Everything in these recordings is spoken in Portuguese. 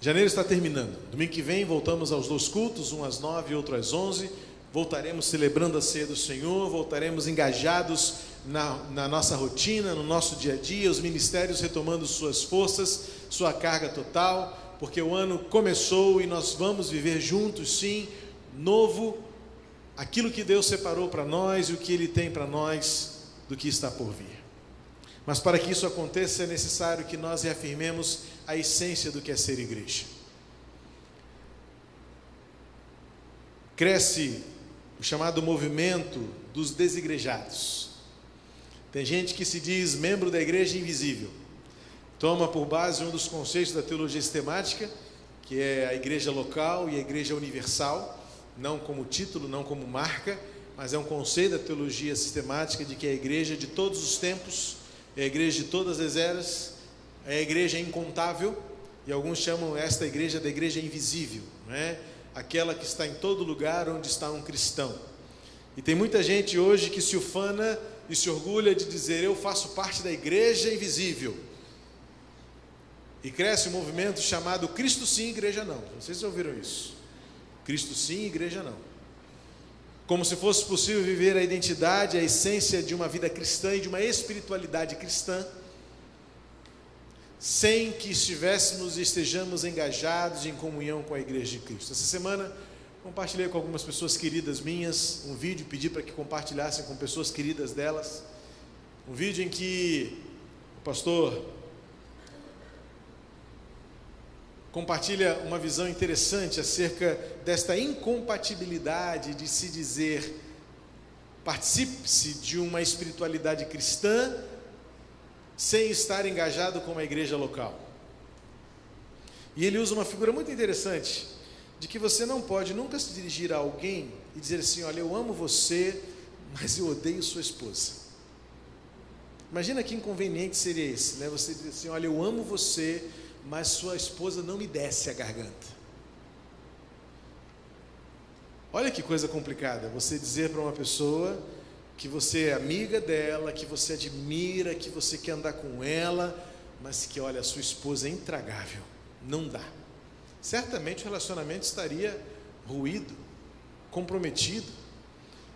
Janeiro está terminando. Domingo que vem voltamos aos dois cultos, um às nove e outro às onze. Voltaremos celebrando a ceia do Senhor, voltaremos engajados na, na, nossa rotina, no nosso dia a dia, os ministérios retomando suas forças, sua carga total, porque o ano começou e nós vamos viver juntos, sim, novo, aquilo que Deus separou para nós e o que Ele tem para nós do que está por vir. Mas para que isso aconteça é necessário que nós reafirmemos a essência do que é ser igreja. Cresce o chamado movimento dos desigrejados. Tem gente que se diz membro da igreja invisível. Toma por base um dos conceitos da teologia sistemática, que é a igreja local e a igreja universal, não como título, não como marca, mas é um conceito da teologia sistemática de que a igreja de todos os tempos, é a igreja de todas as eras, a igreja incontável, e alguns chamam esta igreja da igreja invisível, não é? aquela que está em todo lugar onde está um cristão. E tem muita gente hoje que se ufana e se orgulha de dizer: Eu faço parte da igreja invisível. E cresce um movimento chamado Cristo sim, igreja não. Se ouviram isso. Cristo sim, igreja não. Como se fosse possível viver a identidade, a essência de uma vida cristã e de uma espiritualidade cristã, sem que estivéssemos e estejamos engajados em comunhão com a igreja de Cristo. Essa semana compartilhei com algumas pessoas queridas minhas um vídeo, pedi para que compartilhassem com pessoas queridas delas. Um vídeo em que o pastor compartilha uma visão interessante acerca desta incompatibilidade de se dizer participe-se de uma espiritualidade cristã sem estar engajado com a igreja local. E ele usa uma figura muito interessante de que você não pode nunca se dirigir a alguém e dizer assim: Olha, eu amo você, mas eu odeio sua esposa. Imagina que inconveniente seria esse, né? Você dizer assim: Olha, eu amo você, mas sua esposa não me desce a garganta. Olha que coisa complicada, você dizer para uma pessoa que você é amiga dela, que você admira, que você quer andar com ela, mas que olha, a sua esposa é intragável, não dá certamente o relacionamento estaria ruído, comprometido.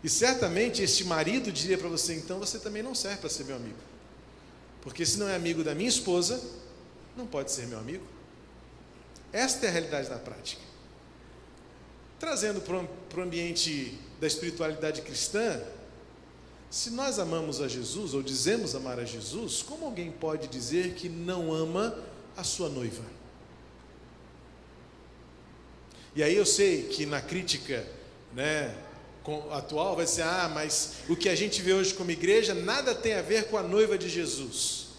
E certamente este marido diria para você: então você também não serve para ser meu amigo. Porque se não é amigo da minha esposa, não pode ser meu amigo. Esta é a realidade da prática. Trazendo para o ambiente da espiritualidade cristã, se nós amamos a Jesus ou dizemos amar a Jesus, como alguém pode dizer que não ama a sua noiva? E aí eu sei que na crítica né, atual vai ser, ah, mas o que a gente vê hoje como igreja nada tem a ver com a noiva de Jesus.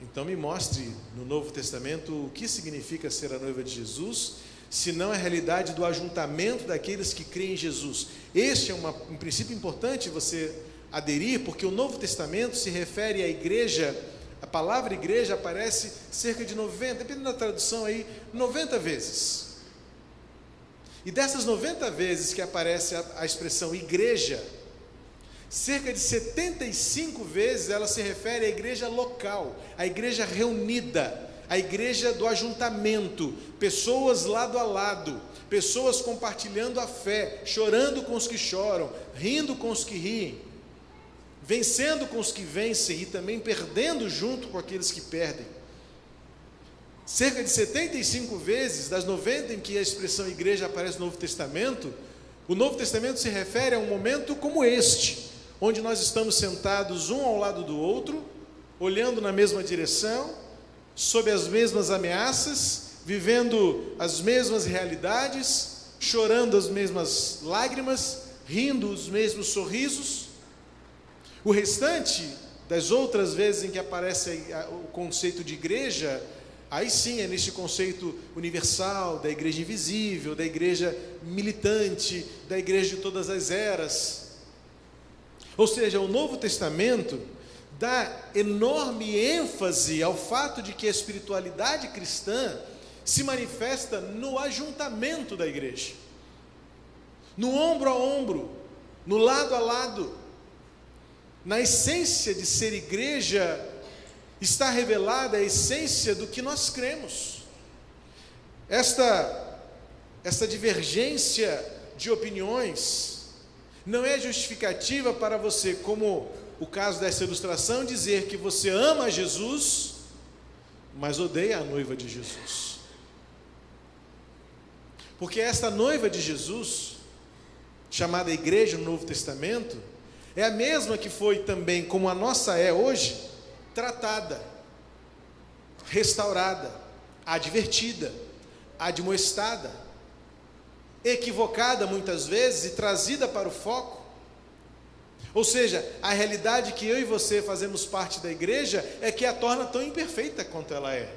Então me mostre no Novo Testamento o que significa ser a noiva de Jesus, se não a realidade do ajuntamento daqueles que creem em Jesus. Este é uma, um princípio importante você aderir, porque o Novo Testamento se refere à igreja, a palavra igreja aparece cerca de 90, dependendo da tradução aí, 90 vezes. E dessas 90 vezes que aparece a, a expressão igreja, cerca de 75 vezes ela se refere à igreja local, à igreja reunida, à igreja do ajuntamento, pessoas lado a lado, pessoas compartilhando a fé, chorando com os que choram, rindo com os que riem, vencendo com os que vencem e também perdendo junto com aqueles que perdem. Cerca de 75 vezes, das 90 em que a expressão igreja aparece no Novo Testamento, o Novo Testamento se refere a um momento como este, onde nós estamos sentados um ao lado do outro, olhando na mesma direção, sob as mesmas ameaças, vivendo as mesmas realidades, chorando as mesmas lágrimas, rindo os mesmos sorrisos. O restante das outras vezes em que aparece o conceito de igreja Aí sim é neste conceito universal da igreja invisível, da igreja militante, da igreja de todas as eras. Ou seja, o Novo Testamento dá enorme ênfase ao fato de que a espiritualidade cristã se manifesta no ajuntamento da igreja, no ombro a ombro, no lado a lado, na essência de ser igreja está revelada a essência do que nós cremos. esta, esta divergência de opiniões não é justificativa para você, como o caso dessa ilustração, dizer que você ama Jesus, mas odeia a noiva de Jesus. Porque esta noiva de Jesus, chamada igreja no Novo Testamento, é a mesma que foi também, como a nossa é hoje, tratada, restaurada, advertida, admoestada, equivocada muitas vezes e trazida para o foco. Ou seja, a realidade que eu e você fazemos parte da igreja é que a torna tão imperfeita quanto ela é.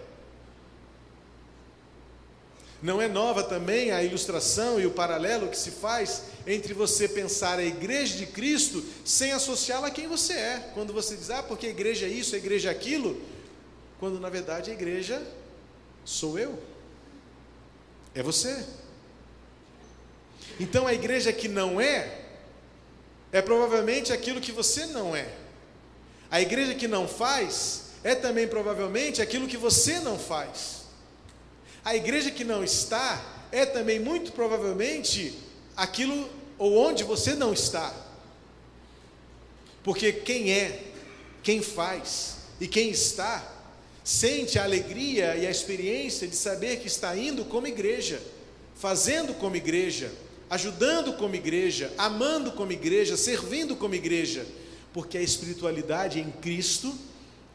Não é nova também a ilustração e o paralelo que se faz entre você pensar a igreja de Cristo sem associá-la a quem você é. Quando você diz, ah, porque a igreja é isso, a igreja é aquilo, quando na verdade a igreja sou eu, é você. Então a igreja que não é, é provavelmente aquilo que você não é. A igreja que não faz, é também provavelmente aquilo que você não faz. A igreja que não está é também muito provavelmente aquilo ou onde você não está. Porque quem é, quem faz e quem está, sente a alegria e a experiência de saber que está indo como igreja, fazendo como igreja, ajudando como igreja, amando como igreja, servindo como igreja, porque a espiritualidade em Cristo,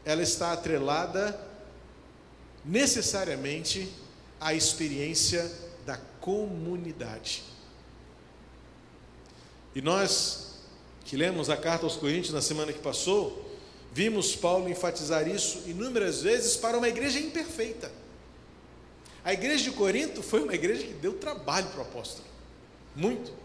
ela está atrelada necessariamente a experiência da comunidade. E nós, que lemos a carta aos Coríntios na semana que passou, vimos Paulo enfatizar isso inúmeras vezes para uma igreja imperfeita. A igreja de Corinto foi uma igreja que deu trabalho para o apóstolo, muito.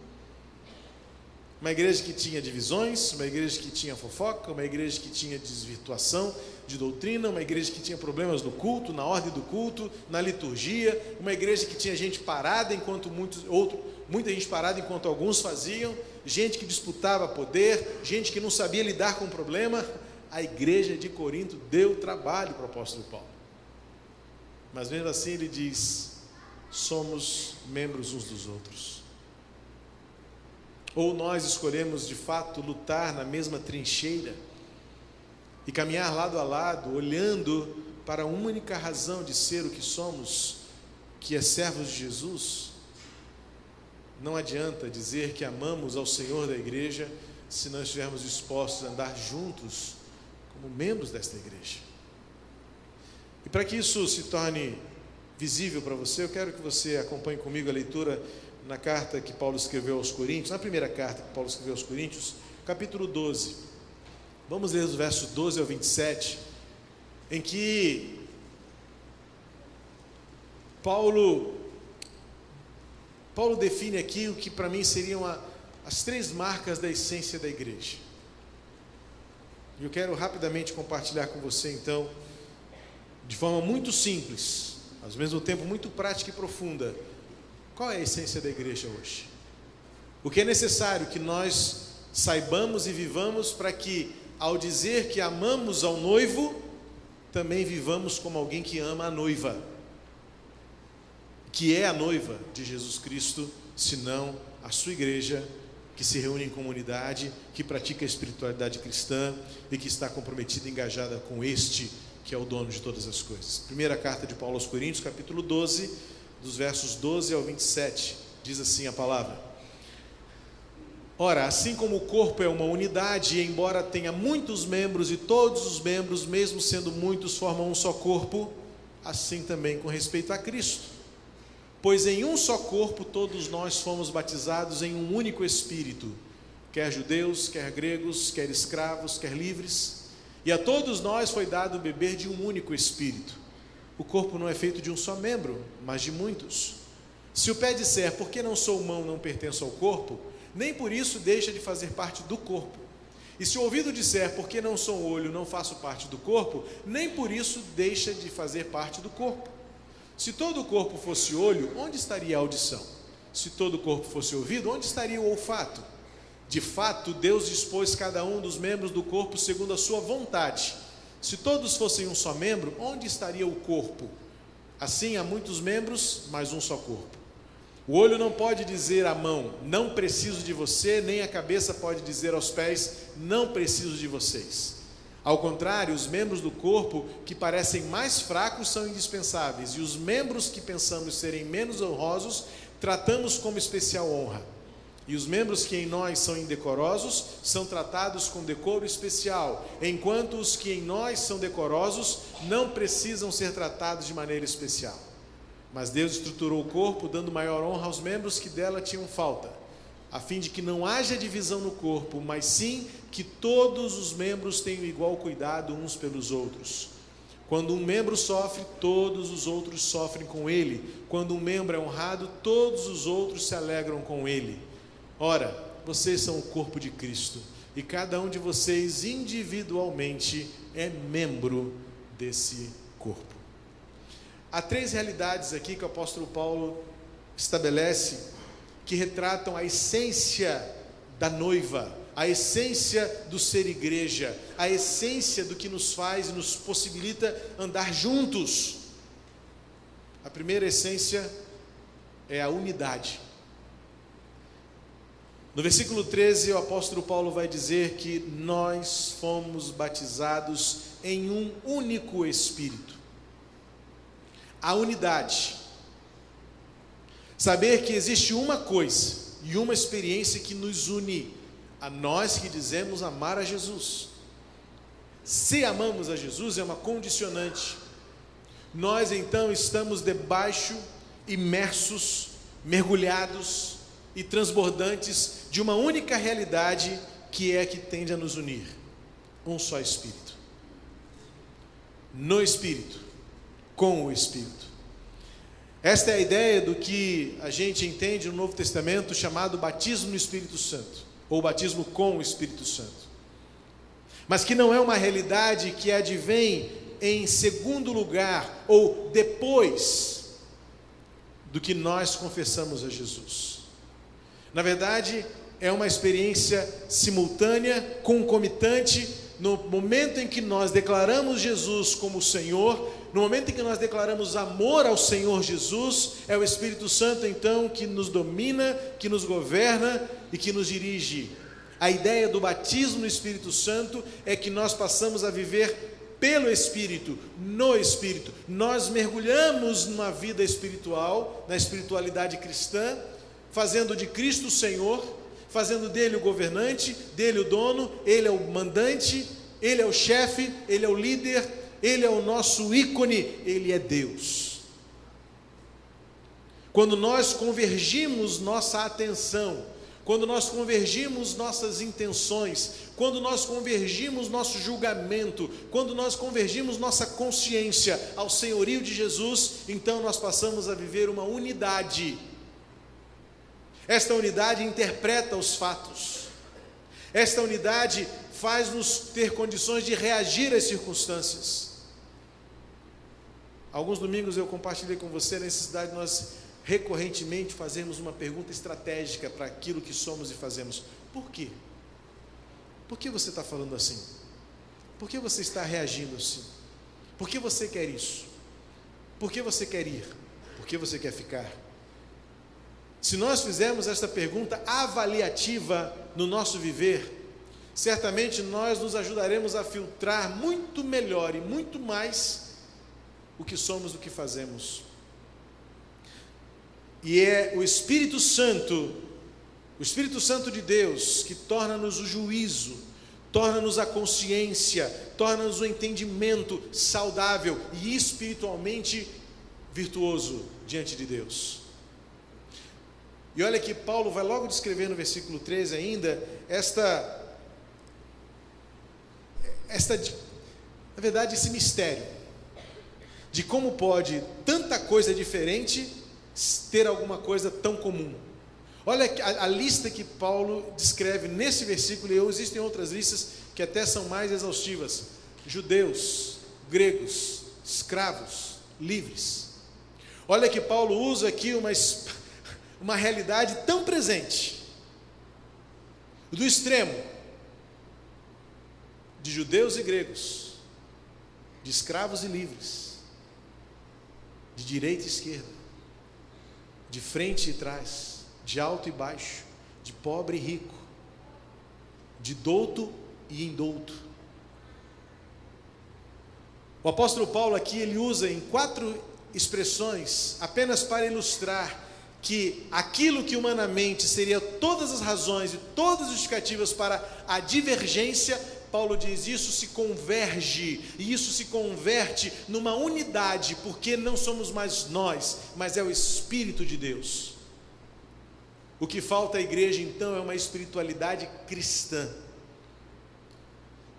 Uma igreja que tinha divisões, uma igreja que tinha fofoca, uma igreja que tinha desvirtuação de doutrina, uma igreja que tinha problemas no culto, na ordem do culto, na liturgia, uma igreja que tinha gente parada enquanto muitos outro, muita gente parada enquanto alguns faziam, gente que disputava poder, gente que não sabia lidar com o problema. A igreja de Corinto deu trabalho para o apóstolo Paulo. Mas mesmo assim ele diz: somos membros uns dos outros. Ou nós escolhemos de fato lutar na mesma trincheira e caminhar lado a lado, olhando para a única razão de ser o que somos, que é servos de Jesus? Não adianta dizer que amamos ao Senhor da igreja se não estivermos dispostos a andar juntos como membros desta igreja. E para que isso se torne visível para você, eu quero que você acompanhe comigo a leitura na carta que Paulo escreveu aos Coríntios, na primeira carta que Paulo escreveu aos Coríntios, capítulo 12. Vamos ler os versos 12 ao 27, em que Paulo Paulo define aqui o que para mim seriam a, as três marcas da essência da igreja. E eu quero rapidamente compartilhar com você então, de forma muito simples, ao mesmo tempo muito prática e profunda, qual é a essência da igreja hoje? O que é necessário que nós saibamos e vivamos para que, ao dizer que amamos ao noivo, também vivamos como alguém que ama a noiva, que é a noiva de Jesus Cristo, senão a sua igreja, que se reúne em comunidade, que pratica a espiritualidade cristã e que está comprometida e engajada com este, que é o dono de todas as coisas. Primeira carta de Paulo aos Coríntios, capítulo 12 dos versos 12 ao 27, diz assim a palavra: Ora, assim como o corpo é uma unidade, e embora tenha muitos membros, e todos os membros, mesmo sendo muitos, formam um só corpo, assim também com respeito a Cristo. Pois em um só corpo todos nós fomos batizados em um único Espírito, quer judeus, quer gregos, quer escravos, quer livres, e a todos nós foi dado beber de um único Espírito. O corpo não é feito de um só membro, mas de muitos. Se o pé disser, porque não sou mão, não pertenço ao corpo, nem por isso deixa de fazer parte do corpo. E se o ouvido disser, porque não sou olho, não faço parte do corpo, nem por isso deixa de fazer parte do corpo. Se todo o corpo fosse olho, onde estaria a audição? Se todo o corpo fosse ouvido, onde estaria o olfato? De fato, Deus dispôs cada um dos membros do corpo segundo a sua vontade. Se todos fossem um só membro, onde estaria o corpo? Assim há muitos membros, mas um só corpo. O olho não pode dizer à mão, não preciso de você, nem a cabeça pode dizer aos pés, não preciso de vocês. Ao contrário, os membros do corpo que parecem mais fracos são indispensáveis, e os membros que pensamos serem menos honrosos, tratamos como especial honra. E os membros que em nós são indecorosos são tratados com decoro especial, enquanto os que em nós são decorosos não precisam ser tratados de maneira especial. Mas Deus estruturou o corpo, dando maior honra aos membros que dela tinham falta, a fim de que não haja divisão no corpo, mas sim que todos os membros tenham igual cuidado uns pelos outros. Quando um membro sofre, todos os outros sofrem com ele. Quando um membro é honrado, todos os outros se alegram com ele. Ora, vocês são o corpo de Cristo e cada um de vocês individualmente é membro desse corpo. Há três realidades aqui que o apóstolo Paulo estabelece que retratam a essência da noiva, a essência do ser igreja, a essência do que nos faz e nos possibilita andar juntos. A primeira essência é a unidade. No versículo 13, o apóstolo Paulo vai dizer que nós fomos batizados em um único Espírito. A unidade. Saber que existe uma coisa e uma experiência que nos une a nós que dizemos amar a Jesus. Se amamos a Jesus, é uma condicionante. Nós então estamos debaixo, imersos, mergulhados e transbordantes de uma única realidade que é que tende a nos unir: um só Espírito. No Espírito, com o Espírito. Esta é a ideia do que a gente entende no Novo Testamento chamado batismo no Espírito Santo, ou batismo com o Espírito Santo. Mas que não é uma realidade que advém em segundo lugar ou depois do que nós confessamos a Jesus. Na verdade, é uma experiência simultânea, concomitante, no momento em que nós declaramos Jesus como Senhor, no momento em que nós declaramos amor ao Senhor Jesus, é o Espírito Santo então que nos domina, que nos governa e que nos dirige. A ideia do batismo no Espírito Santo é que nós passamos a viver pelo Espírito, no Espírito. Nós mergulhamos numa vida espiritual, na espiritualidade cristã, fazendo de Cristo o Senhor, fazendo dele o governante, dele o dono, ele é o mandante, ele é o chefe, ele é o líder, ele é o nosso ícone, ele é Deus. Quando nós convergimos nossa atenção, quando nós convergimos nossas intenções, quando nós convergimos nosso julgamento, quando nós convergimos nossa consciência ao senhorio de Jesus, então nós passamos a viver uma unidade esta unidade interpreta os fatos. Esta unidade faz-nos ter condições de reagir às circunstâncias. Alguns domingos eu compartilhei com você a necessidade de nós recorrentemente fazermos uma pergunta estratégica para aquilo que somos e fazemos. Por quê? Por que você está falando assim? Por que você está reagindo assim? Por que você quer isso? Por que você quer ir? Por que você quer ficar? Se nós fizermos esta pergunta avaliativa no nosso viver, certamente nós nos ajudaremos a filtrar muito melhor e muito mais o que somos, o que fazemos. E é o Espírito Santo, o Espírito Santo de Deus, que torna-nos o juízo, torna-nos a consciência, torna-nos o entendimento saudável e espiritualmente virtuoso diante de Deus. E olha que Paulo vai logo descrever no versículo 13 ainda esta esta na verdade esse mistério de como pode tanta coisa diferente ter alguma coisa tão comum. Olha a, a lista que Paulo descreve nesse versículo, e existem outras listas que até são mais exaustivas: judeus, gregos, escravos, livres. Olha que Paulo usa aqui uma, uma realidade tão presente do extremo de judeus e gregos, de escravos e livres, de direita e esquerda, de frente e trás, de alto e baixo, de pobre e rico, de douto e indouto. O apóstolo Paulo aqui ele usa em quatro expressões apenas para ilustrar que aquilo que humanamente seria todas as razões e todas as justificativas para a divergência, Paulo diz isso se converge e isso se converte numa unidade, porque não somos mais nós, mas é o Espírito de Deus. O que falta à igreja então é uma espiritualidade cristã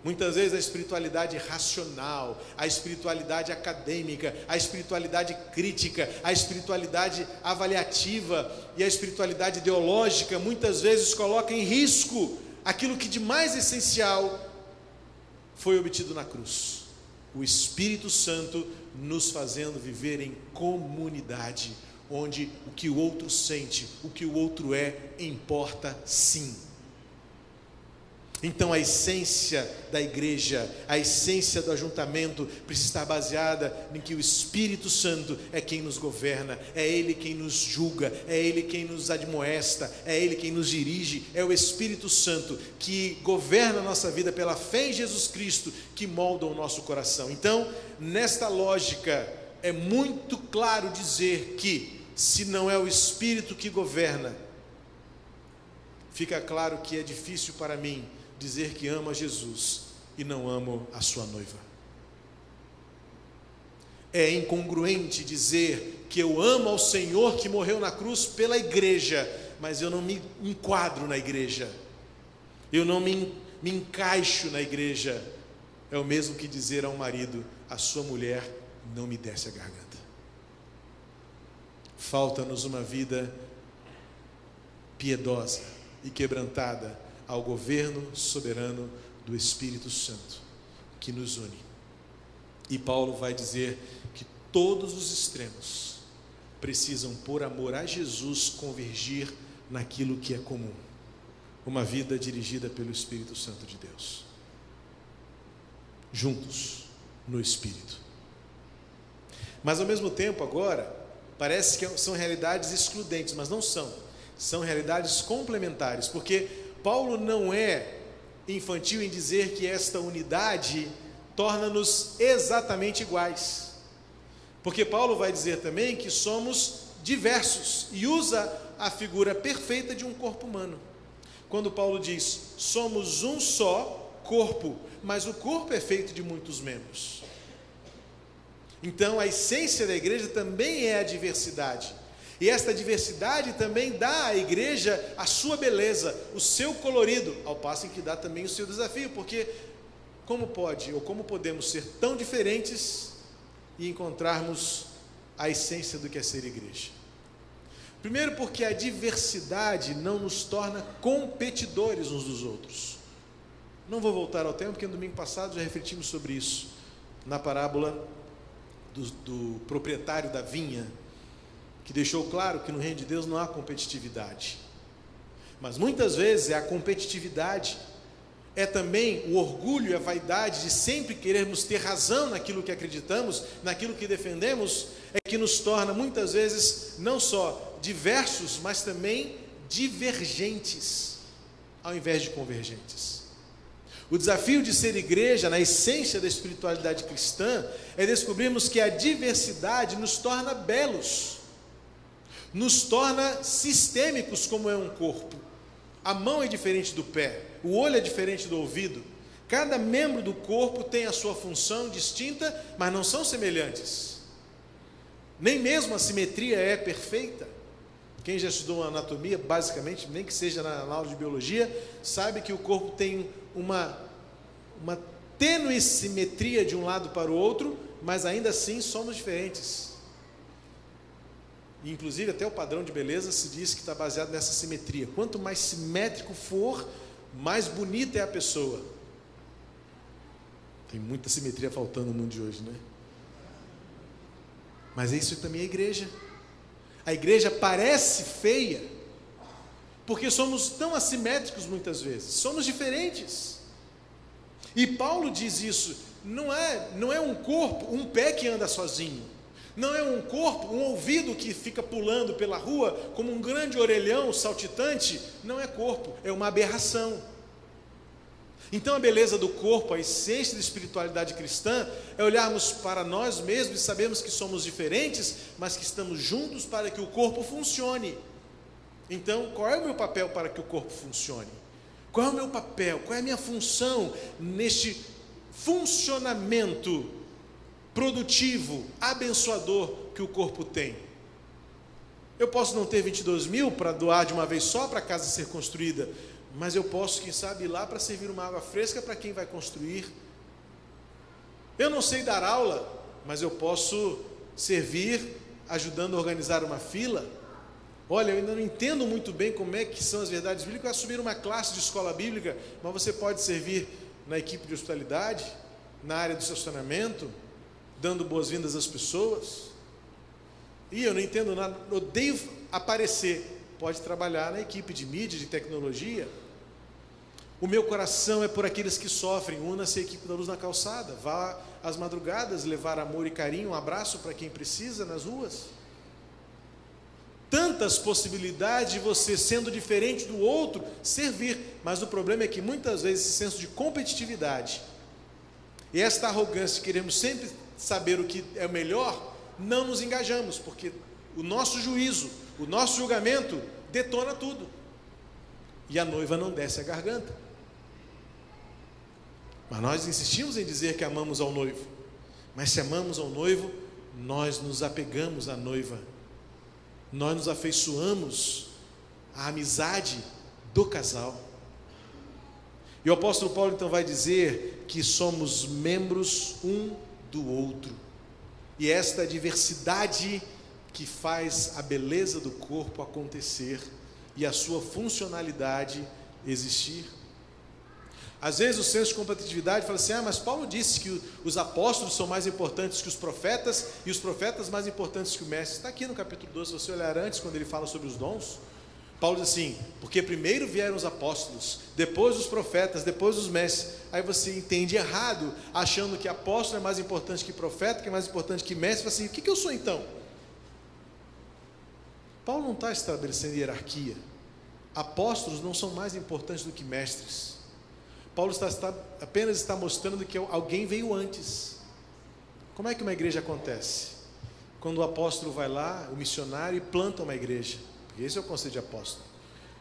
Muitas vezes a espiritualidade racional, a espiritualidade acadêmica, a espiritualidade crítica, a espiritualidade avaliativa e a espiritualidade ideológica muitas vezes coloca em risco aquilo que de mais essencial foi obtido na cruz. O Espírito Santo nos fazendo viver em comunidade, onde o que o outro sente, o que o outro é, importa sim. Então a essência da igreja, a essência do ajuntamento precisa estar baseada em que o Espírito Santo é quem nos governa, é Ele quem nos julga, é Ele quem nos admoesta, é Ele quem nos dirige, é o Espírito Santo que governa a nossa vida pela fé em Jesus Cristo, que molda o nosso coração. Então, nesta lógica, é muito claro dizer que, se não é o Espírito que governa, fica claro que é difícil para mim dizer que ama Jesus e não amo a sua noiva. É incongruente dizer que eu amo ao Senhor que morreu na cruz pela igreja, mas eu não me enquadro na igreja, eu não me, me encaixo na igreja. É o mesmo que dizer a um marido: a sua mulher não me desce a garganta. Falta-nos uma vida piedosa e quebrantada ao governo soberano do Espírito Santo que nos une. E Paulo vai dizer que todos os extremos precisam, por amor a Jesus, convergir naquilo que é comum uma vida dirigida pelo Espírito Santo de Deus. Juntos no Espírito. Mas ao mesmo tempo, agora, parece que são realidades excludentes, mas não são. São realidades complementares, porque Paulo não é infantil em dizer que esta unidade torna-nos exatamente iguais. Porque Paulo vai dizer também que somos diversos e usa a figura perfeita de um corpo humano. Quando Paulo diz: somos um só corpo, mas o corpo é feito de muitos membros. Então a essência da igreja também é a diversidade. E esta diversidade também dá à igreja a sua beleza, o seu colorido, ao passo em que dá também o seu desafio, porque como pode ou como podemos ser tão diferentes e encontrarmos a essência do que é ser igreja? Primeiro, porque a diversidade não nos torna competidores uns dos outros. Não vou voltar ao tempo, porque no domingo passado já refletimos sobre isso, na parábola do, do proprietário da vinha que deixou claro que no reino de Deus não há competitividade. Mas muitas vezes é a competitividade, é também o orgulho e a vaidade de sempre querermos ter razão naquilo que acreditamos, naquilo que defendemos, é que nos torna muitas vezes não só diversos, mas também divergentes, ao invés de convergentes. O desafio de ser igreja, na essência da espiritualidade cristã, é descobrirmos que a diversidade nos torna belos nos torna sistêmicos como é um corpo. A mão é diferente do pé, o olho é diferente do ouvido. Cada membro do corpo tem a sua função distinta, mas não são semelhantes. Nem mesmo a simetria é perfeita. Quem já estudou anatomia, basicamente, nem que seja na aula de biologia, sabe que o corpo tem uma, uma tênue simetria de um lado para o outro, mas ainda assim somos diferentes. Inclusive, até o padrão de beleza se diz que está baseado nessa simetria. Quanto mais simétrico for, mais bonita é a pessoa. Tem muita simetria faltando no mundo de hoje, né? Mas isso também é igreja. A igreja parece feia, porque somos tão assimétricos muitas vezes, somos diferentes. E Paulo diz isso: não é, não é um corpo, um pé que anda sozinho. Não é um corpo, um ouvido que fica pulando pela rua como um grande orelhão saltitante. Não é corpo, é uma aberração. Então, a beleza do corpo, a essência da espiritualidade cristã, é olharmos para nós mesmos e sabermos que somos diferentes, mas que estamos juntos para que o corpo funcione. Então, qual é o meu papel para que o corpo funcione? Qual é o meu papel? Qual é a minha função neste funcionamento produtivo, abençoador que o corpo tem? Eu posso não ter 22 mil para doar de uma vez só para a casa ser construída, mas eu posso, quem sabe, ir lá para servir uma água fresca para quem vai construir. Eu não sei dar aula, mas eu posso servir ajudando a organizar uma fila. Olha, eu ainda não entendo muito bem como é que são as verdades bíblicas, assumir uma classe de escola bíblica, mas você pode servir na equipe de hospitalidade, na área do estacionamento, dando boas-vindas às pessoas. E eu não entendo nada, odeio aparecer. Pode trabalhar na equipe de mídia, de tecnologia. O meu coração é por aqueles que sofrem. Una-se a equipe da luz na calçada. Vá às madrugadas levar amor e carinho, um abraço para quem precisa nas ruas. Tantas possibilidades de você, sendo diferente do outro, servir. Mas o problema é que muitas vezes esse senso de competitividade e esta arrogância de queremos sempre saber o que é o melhor, não nos engajamos, porque o nosso juízo, o nosso julgamento detona tudo. E a noiva não desce a garganta. Mas nós insistimos em dizer que amamos ao noivo. Mas se amamos ao noivo, nós nos apegamos à noiva. Nós nos afeiçoamos à amizade do casal. E o apóstolo Paulo então vai dizer que somos membros um do outro. E esta diversidade que faz a beleza do corpo acontecer e a sua funcionalidade existir. Às vezes o senso de competitividade fala assim: ah, mas Paulo disse que os apóstolos são mais importantes que os profetas e os profetas mais importantes que o mestre. Está aqui no capítulo 12, se você olhar antes, quando ele fala sobre os dons. Paulo diz assim: porque primeiro vieram os apóstolos, depois os profetas, depois os mestres. Aí você entende errado, achando que apóstolo é mais importante que profeta, que é mais importante que mestre. Fala assim: o que, que eu sou então? Paulo não está estabelecendo hierarquia. Apóstolos não são mais importantes do que mestres. Paulo está, está, apenas está mostrando que alguém veio antes. Como é que uma igreja acontece? Quando o apóstolo vai lá, o missionário, e planta uma igreja. Esse é o conceito de apóstolo.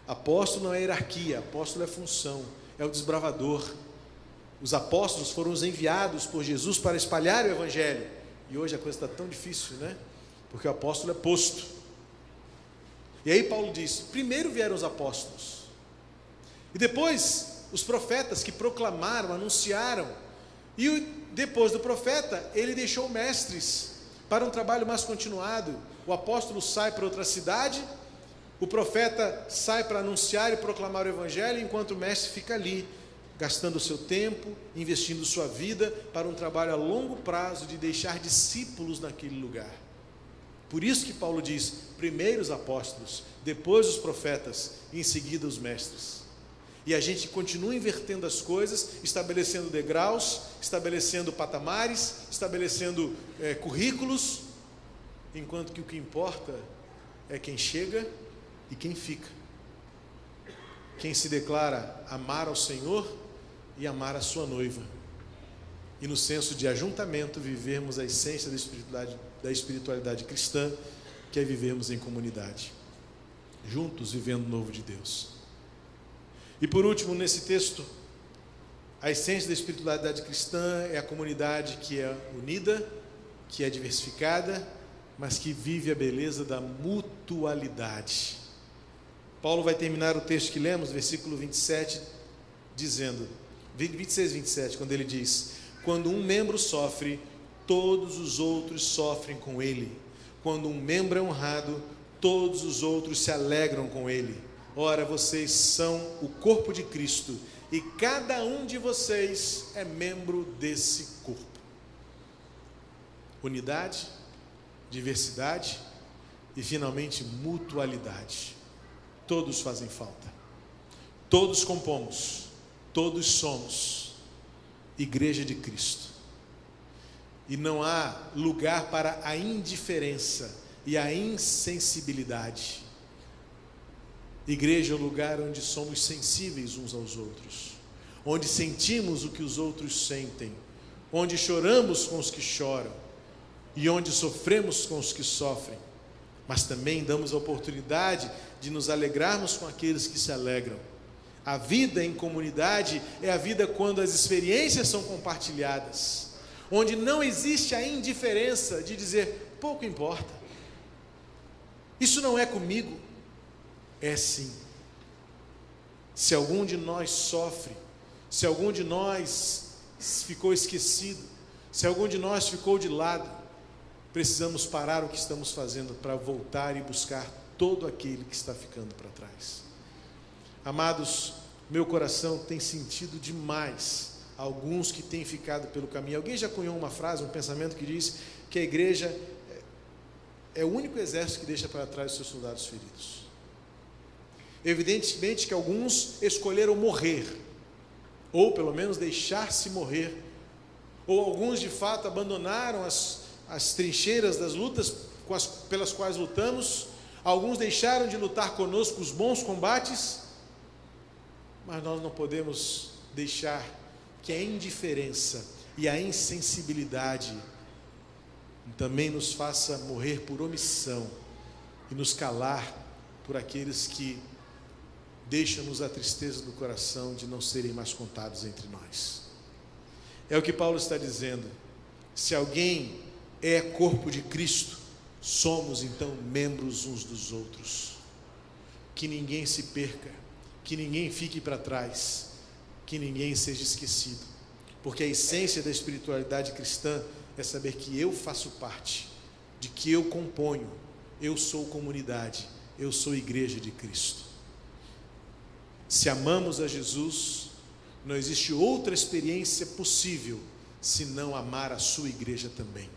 Apóstolo não é hierarquia, apóstolo é função, é o desbravador. Os apóstolos foram os enviados por Jesus para espalhar o evangelho. E hoje a coisa está tão difícil, né? Porque o apóstolo é posto. E aí Paulo diz: primeiro vieram os apóstolos, e depois os profetas que proclamaram, anunciaram, e depois do profeta, ele deixou mestres para um trabalho mais continuado. O apóstolo sai para outra cidade, o profeta sai para anunciar e proclamar o evangelho, enquanto o mestre fica ali, gastando o seu tempo, investindo sua vida para um trabalho a longo prazo de deixar discípulos naquele lugar. Por isso que Paulo diz: primeiro os apóstolos, depois os profetas e em seguida os mestres. E a gente continua invertendo as coisas, estabelecendo degraus, estabelecendo patamares, estabelecendo é, currículos, enquanto que o que importa é quem chega e quem fica. Quem se declara amar ao Senhor e amar a sua noiva. E no senso de ajuntamento, vivermos a essência da espiritualidade, da espiritualidade cristã, que é vivermos em comunidade, juntos vivendo o novo de Deus. E por último, nesse texto, a essência da espiritualidade cristã é a comunidade que é unida, que é diversificada, mas que vive a beleza da mutualidade. Paulo vai terminar o texto que lemos, versículo 27, dizendo, 26, 27, quando ele diz: Quando um membro sofre, todos os outros sofrem com ele. Quando um membro é honrado, todos os outros se alegram com ele. Ora, vocês são o corpo de Cristo e cada um de vocês é membro desse corpo. Unidade, diversidade e, finalmente, mutualidade. Todos fazem falta. Todos compomos. Todos somos Igreja de Cristo. E não há lugar para a indiferença e a insensibilidade. Igreja é o lugar onde somos sensíveis uns aos outros, onde sentimos o que os outros sentem, onde choramos com os que choram e onde sofremos com os que sofrem, mas também damos a oportunidade de nos alegrarmos com aqueles que se alegram. A vida em comunidade é a vida quando as experiências são compartilhadas, onde não existe a indiferença de dizer pouco importa. Isso não é comigo, é sim. Se algum de nós sofre, se algum de nós ficou esquecido, se algum de nós ficou de lado, precisamos parar o que estamos fazendo para voltar e buscar todo aquele que está ficando para trás. Amados, meu coração tem sentido demais alguns que têm ficado pelo caminho. Alguém já cunhou uma frase, um pensamento que diz que a igreja é, é o único exército que deixa para trás os seus soldados feridos. Evidentemente que alguns escolheram morrer, ou pelo menos deixar-se morrer, ou alguns de fato abandonaram as, as trincheiras das lutas as, pelas quais lutamos Alguns deixaram de lutar conosco os bons combates, mas nós não podemos deixar que a indiferença e a insensibilidade também nos faça morrer por omissão e nos calar por aqueles que deixam-nos a tristeza do coração de não serem mais contados entre nós. É o que Paulo está dizendo. Se alguém é corpo de Cristo, Somos então membros uns dos outros. Que ninguém se perca, que ninguém fique para trás, que ninguém seja esquecido. Porque a essência da espiritualidade cristã é saber que eu faço parte, de que eu componho, eu sou comunidade, eu sou igreja de Cristo. Se amamos a Jesus, não existe outra experiência possível senão amar a sua igreja também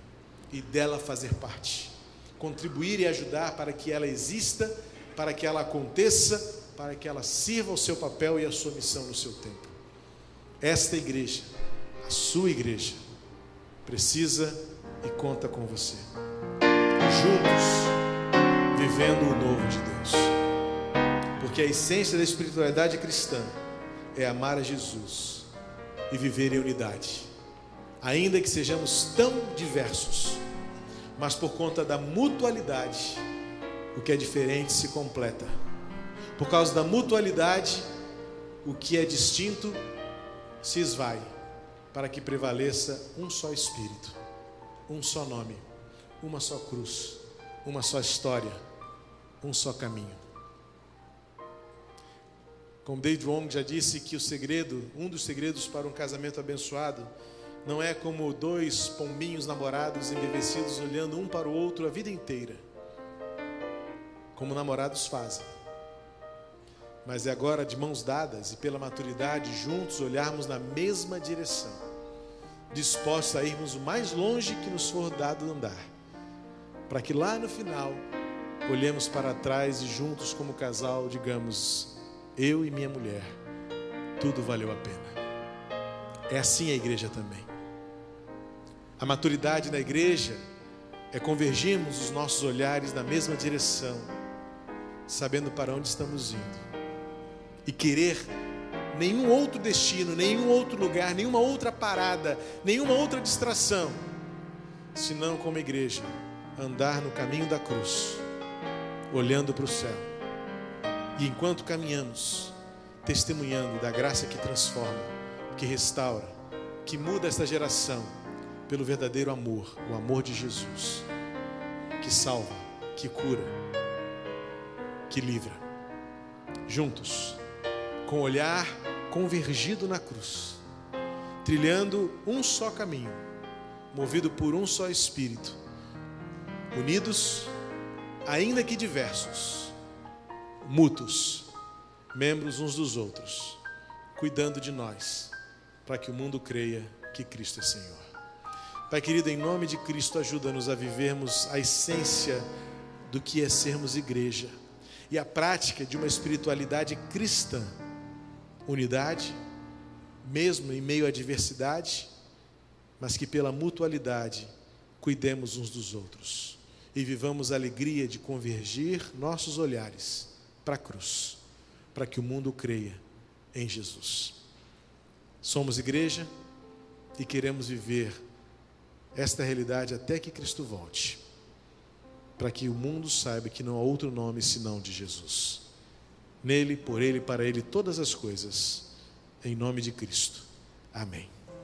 e dela fazer parte contribuir e ajudar para que ela exista, para que ela aconteça, para que ela sirva o seu papel e a sua missão no seu tempo. Esta igreja, a sua igreja, precisa e conta com você. Juntos, vivendo o novo de Deus. Porque a essência da espiritualidade cristã é amar a Jesus e viver em unidade. Ainda que sejamos tão diversos, mas por conta da mutualidade, o que é diferente se completa. Por causa da mutualidade, o que é distinto se esvai, para que prevaleça um só Espírito, um só nome, uma só cruz, uma só história, um só caminho. Como David Wong já disse que o segredo, um dos segredos para um casamento abençoado, não é como dois pombinhos namorados embevecidos olhando um para o outro a vida inteira, como namorados fazem. Mas é agora de mãos dadas e pela maturidade juntos olharmos na mesma direção, dispostos a irmos o mais longe que nos for dado andar, para que lá no final olhemos para trás e juntos como casal digamos: eu e minha mulher, tudo valeu a pena. É assim a igreja também. A maturidade na igreja é convergirmos os nossos olhares na mesma direção, sabendo para onde estamos indo, e querer nenhum outro destino, nenhum outro lugar, nenhuma outra parada, nenhuma outra distração, senão como igreja, andar no caminho da cruz, olhando para o céu, e enquanto caminhamos, testemunhando da graça que transforma, que restaura, que muda esta geração pelo verdadeiro amor, o amor de Jesus, que salva, que cura, que livra. Juntos, com o olhar convergido na cruz, trilhando um só caminho, movido por um só Espírito, unidos, ainda que diversos, mútuos, membros uns dos outros, cuidando de nós, para que o mundo creia que Cristo é Senhor. Pai querido, em nome de Cristo, ajuda-nos a vivermos a essência do que é sermos igreja e a prática de uma espiritualidade cristã. Unidade, mesmo em meio à adversidade, mas que pela mutualidade cuidemos uns dos outros e vivamos a alegria de convergir nossos olhares para a cruz, para que o mundo creia em Jesus. Somos igreja e queremos viver esta realidade até que Cristo volte, para que o mundo saiba que não há outro nome senão de Jesus. Nele, por ele, para ele, todas as coisas, em nome de Cristo. Amém.